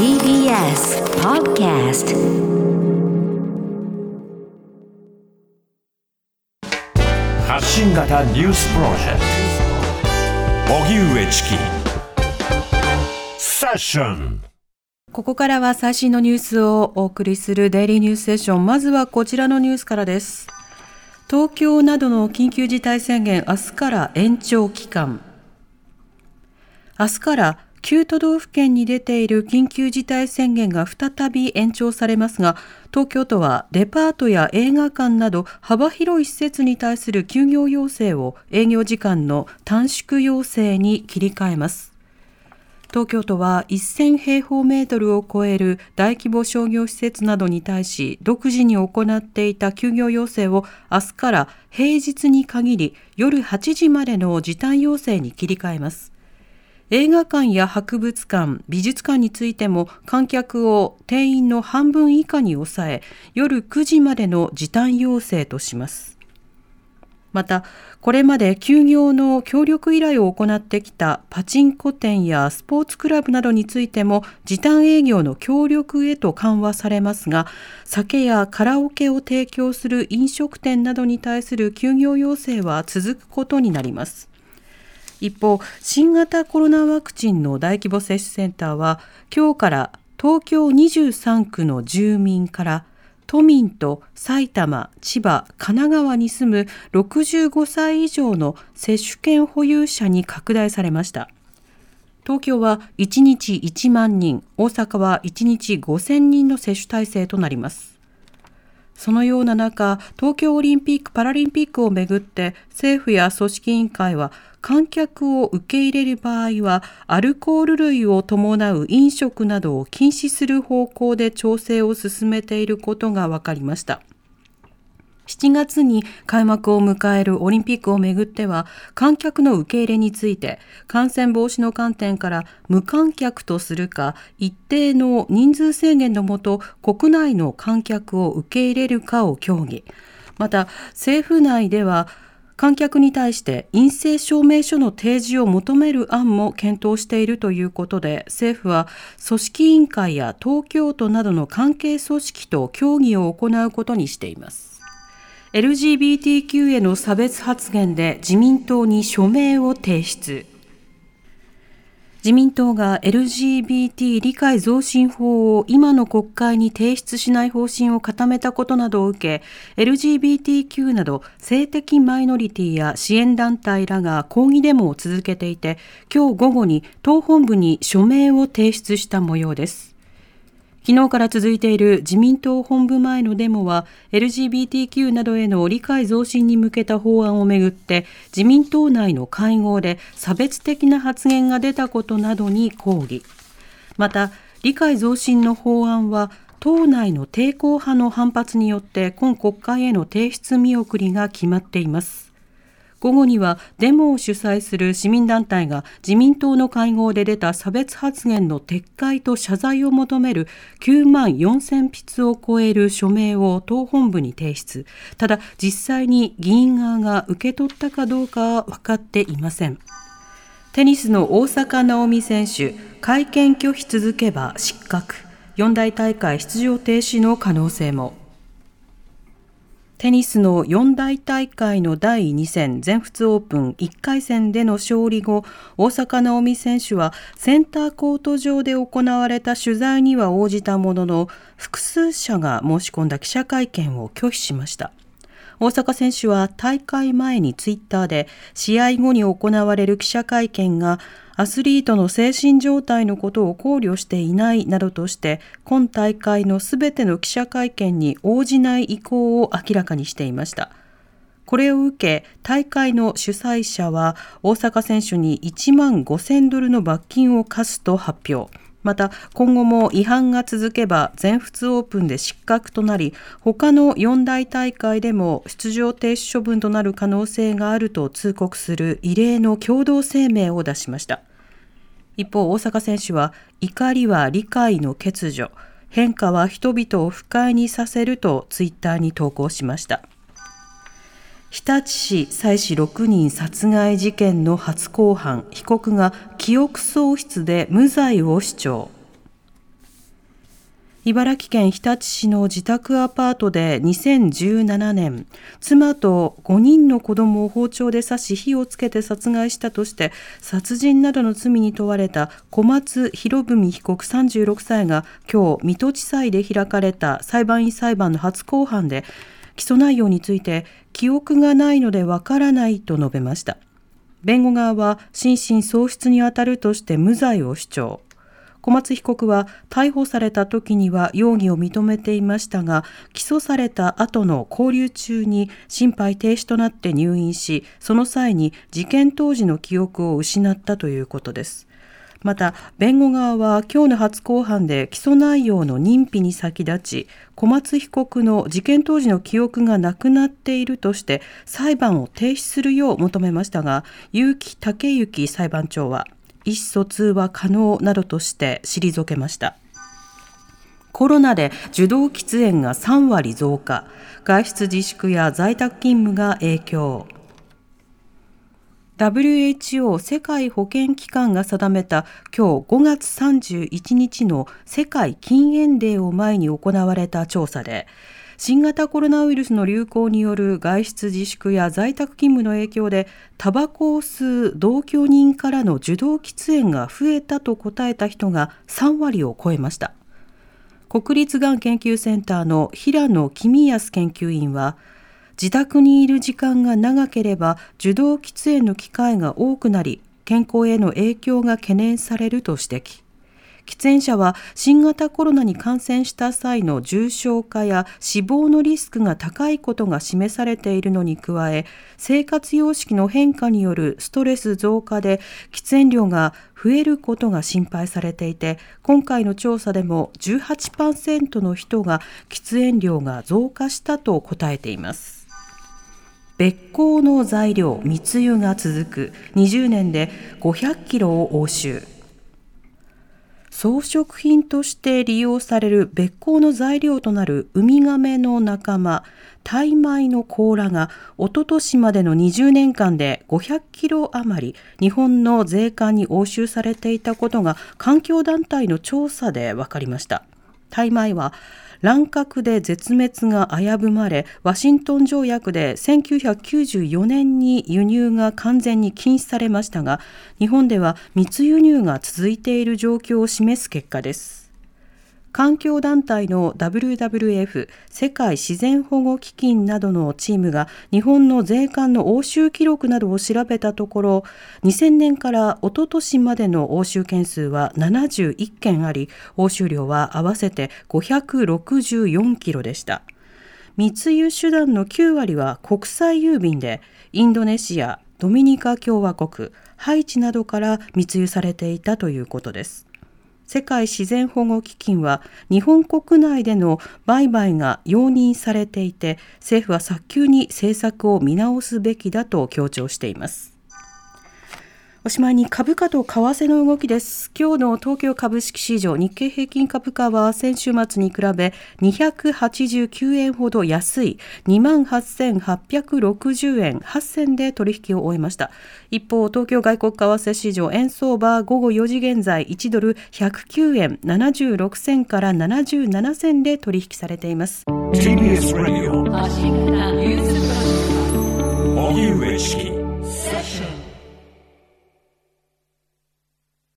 TBS Podcast 発信型ニュースプロジェクト荻上チキセッションここからは最新のニュースをお送りするデイリーニュースセッション。まずはこちらのニュースからです。東京などの緊急事態宣言明日から延長期間。明日から9都道府県に出ている緊急事態宣言が再び延長されますが、東京都はデパートや映画館など幅広い施設に対する休業要請を営業時間の短縮要請に切り替えます。東京都は1000平方メートルを超える大規模商業施設などに対し独自に行っていた休業要請を明日から平日に限り夜8時までの時短要請に切り替えます。映画館や博物館、美術館についても観客を定員の半分以下に抑え夜9時までの時短要請とします。また、これまで休業の協力依頼を行ってきたパチンコ店やスポーツクラブなどについても時短営業の協力へと緩和されますが、酒やカラオケを提供する飲食店などに対する休業要請は続くことになります。一方、新型コロナワクチンの大規模接種センターは、今日から東京23区の住民から都民と埼玉、千葉、神奈川に住む65歳以上の接種券保有者に拡大されました。東京は1日1万人、大阪は1日5000人の接種体制となります。そのような中、東京オリンピック・パラリンピックをめぐって政府や組織委員会は観客を受け入れる場合はアルコール類を伴う飲食などを禁止する方向で調整を進めていることが分かりました。7月に開幕を迎えるオリンピックをめぐっては観客の受け入れについて感染防止の観点から無観客とするか一定の人数制限のもと国内の観客を受け入れるかを協議また政府内では観客に対して陰性証明書の提示を求める案も検討しているということで政府は組織委員会や東京都などの関係組織と協議を行うことにしています LGBTQ への差別発言で自民党に署名を提出。自民党が LGBT 理解増進法を今の国会に提出しない方針を固めたことなどを受け、LGBTQ など性的マイノリティや支援団体らが抗議デモを続けていて、今日午後に党本部に署名を提出した模様です。昨日から続いている自民党本部前のデモは LGBTQ などへの理解増進に向けた法案をめぐって自民党内の会合で差別的な発言が出たことなどに抗議。また理解増進の法案は党内の抵抗派の反発によって今国会への提出見送りが決まっています。午後にはデモを主催する市民団体が自民党の会合で出た差別発言の撤回と謝罪を求める9万4000筆を超える署名を党本部に提出。ただ実際に議員側が受け取ったかどうかは分かっていません。テニスの大坂なおみ選手、会見拒否続けば失格。四大大会出場停止の可能性も。テニスの四大大会の第2戦全仏オープン1回戦での勝利後大坂なおみ選手はセンターコート上で行われた取材には応じたものの複数社が申し込んだ記者会見を拒否しました。大坂選手は大会前にツイッターで試合後に行われる記者会見がアスリートの精神状態のことを考慮していないなどとして今大会のすべての記者会見に応じない意向を明らかにしていました。これを受け、大会の主催者は大坂選手に1万5000ドルの罰金を課すと発表。また今後も違反が続けば全仏オープンで失格となり他の四大大会でも出場停止処分となる可能性があると通告する異例の共同声明を出しました。一方大阪選手は怒りは理解の欠如。変化は人々を不快にさせるとツイッターに投稿しました。日立市妻子6人殺害事件の初公判被告が記憶喪失で無罪を主張。茨城県日立市の自宅アパートで2017年、妻と5人の子供を包丁で刺し火をつけて殺害したとして、殺人などの罪に問われた小松博文被告36歳が今日、水戸地裁で開かれた裁判員裁判の初公判で、起訴内容について、記憶がないのでわからないと述べました。弁護側は心神喪失にあたるとして無罪を主張。小松被告は逮捕された時には容疑を認めていましたが起訴された後の勾留中に心肺停止となって入院しその際に事件当時の記憶を失ったということですまた弁護側は今日の初公判で起訴内容の認否に先立ち小松被告の事件当時の記憶がなくなっているとして裁判を停止するよう求めましたが結城武之裁判長は意思疎通は可能などとして退けました。コロナで受動喫煙が3割増加、外出自粛や在宅勤務が影響。WHO 世界保健機関が定めた今日5月31日の世界禁煙デーを前に行われた調査で、新型コロナウイルスの流行による外出自粛や在宅勤務の影響でタバコを吸う同居人からの受動喫煙が増えたと答えた人が3割を超えました。国立がん研究センターの平野公康研究員は自宅にいる時間が長ければ受動喫煙の機会が多くなり健康への影響が懸念されると指摘喫煙者は新型コロナに感染した際の重症化や死亡のリスクが高いことが示されているのに加え生活様式の変化によるストレス増加で喫煙量が増えることが心配されていて今回の調査でも18%の人が喫煙量が増加したと答えています。別行の材料密輸が続く20年で500キロを押収装飾品として利用される別光の材料となるウミガメの仲間、タイマイの甲羅がおととしまでの20年間で500キロ余り日本の税関に押収されていたことが環境団体の調査で分かりました。タイマイは乱獲で絶滅が危ぶまれワシントン条約で1994年に輸入が完全に禁止されましたが日本では密輸入が続いている状況を示す結果です。環境団体の WWF 世界自然保護基金などのチームが日本の税関の押収記録などを調べたところ2000年からおととしまでの押収件数は71件あり押収量は合わせて564キロでした。密輸手段の9割は国際郵便でインドネシアドミニカ共和国ハイチなどから密輸されていたということです。世界自然保護基金は日本国内での売買が容認されていて政府は早急に政策を見直すべきだと強調しています。しまいに株価と為替の動きです。今日の東京株式市場日経平均株価は先週末に比べ289円ほど安い28,860円8銭で取引を終えました。一方、東京外国為替市場円相場午後4時現在1ドル109円76銭から77銭で取引されています。TBS ラジオ荻上チキ